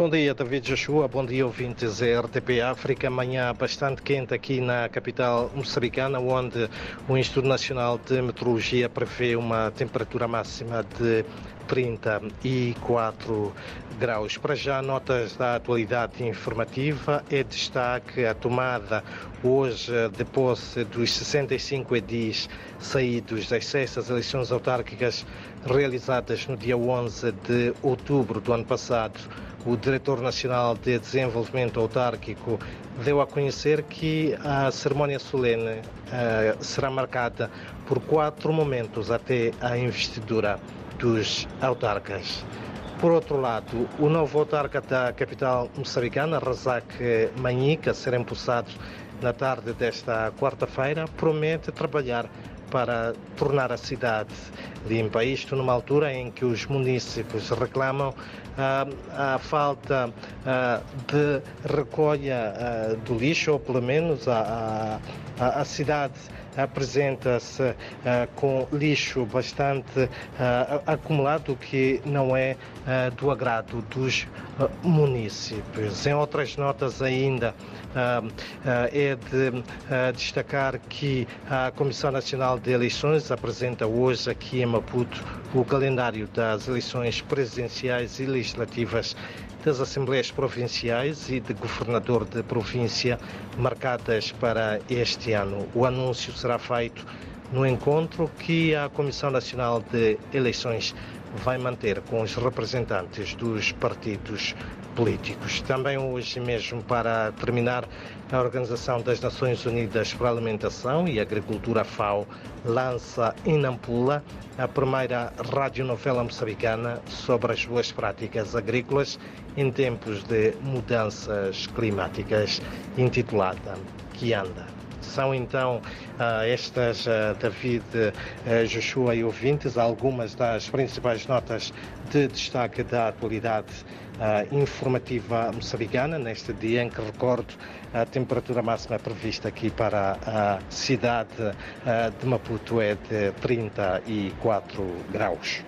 Bom dia, David Joshua. Bom dia, ouvintes da RTP África. Amanhã bastante quente aqui na capital moçambicana, onde o Instituto Nacional de Meteorologia prevê uma temperatura máxima de 34 graus. Para já, notas da atualidade informativa. É destaque a tomada hoje de posse dos 65 edis saídos das sextas eleições autárquicas realizadas no dia 11 de outubro do ano passado o Diretor Nacional de Desenvolvimento Autárquico deu a conhecer que a cerimónia solene uh, será marcada por quatro momentos até a investidura dos autarcas. Por outro lado, o novo autarca da capital moçambicana, Razak Manhica, a ser empossado na tarde desta quarta-feira, promete trabalhar para tornar a cidade limpa. Isto numa altura em que os municípios reclamam a falta de recolha do lixo, ou pelo menos a, a, a cidade apresenta-se uh, com lixo bastante uh, acumulado, que não é uh, do agrado dos municípios. Em outras notas ainda, é de destacar que a Comissão Nacional de Eleições apresenta hoje aqui em Maputo o calendário das eleições presidenciais e legislativas das Assembleias Provinciais e de Governador de Província marcadas para este ano. O anúncio será feito no encontro que a Comissão Nacional de Eleições vai manter com os representantes dos partidos políticos. Também hoje mesmo, para terminar, a Organização das Nações Unidas para a Alimentação e Agricultura FAO lança em Nampula a primeira radionovela moçambicana sobre as boas práticas agrícolas em tempos de mudanças climáticas, intitulada Que Anda. São então ah, estas, ah, David, ah, Joshua e ouvintes, algumas das principais notas de destaque da atualidade informativa moçambicana, neste dia em que recordo a temperatura máxima prevista aqui para a cidade de Maputo é de 34 graus.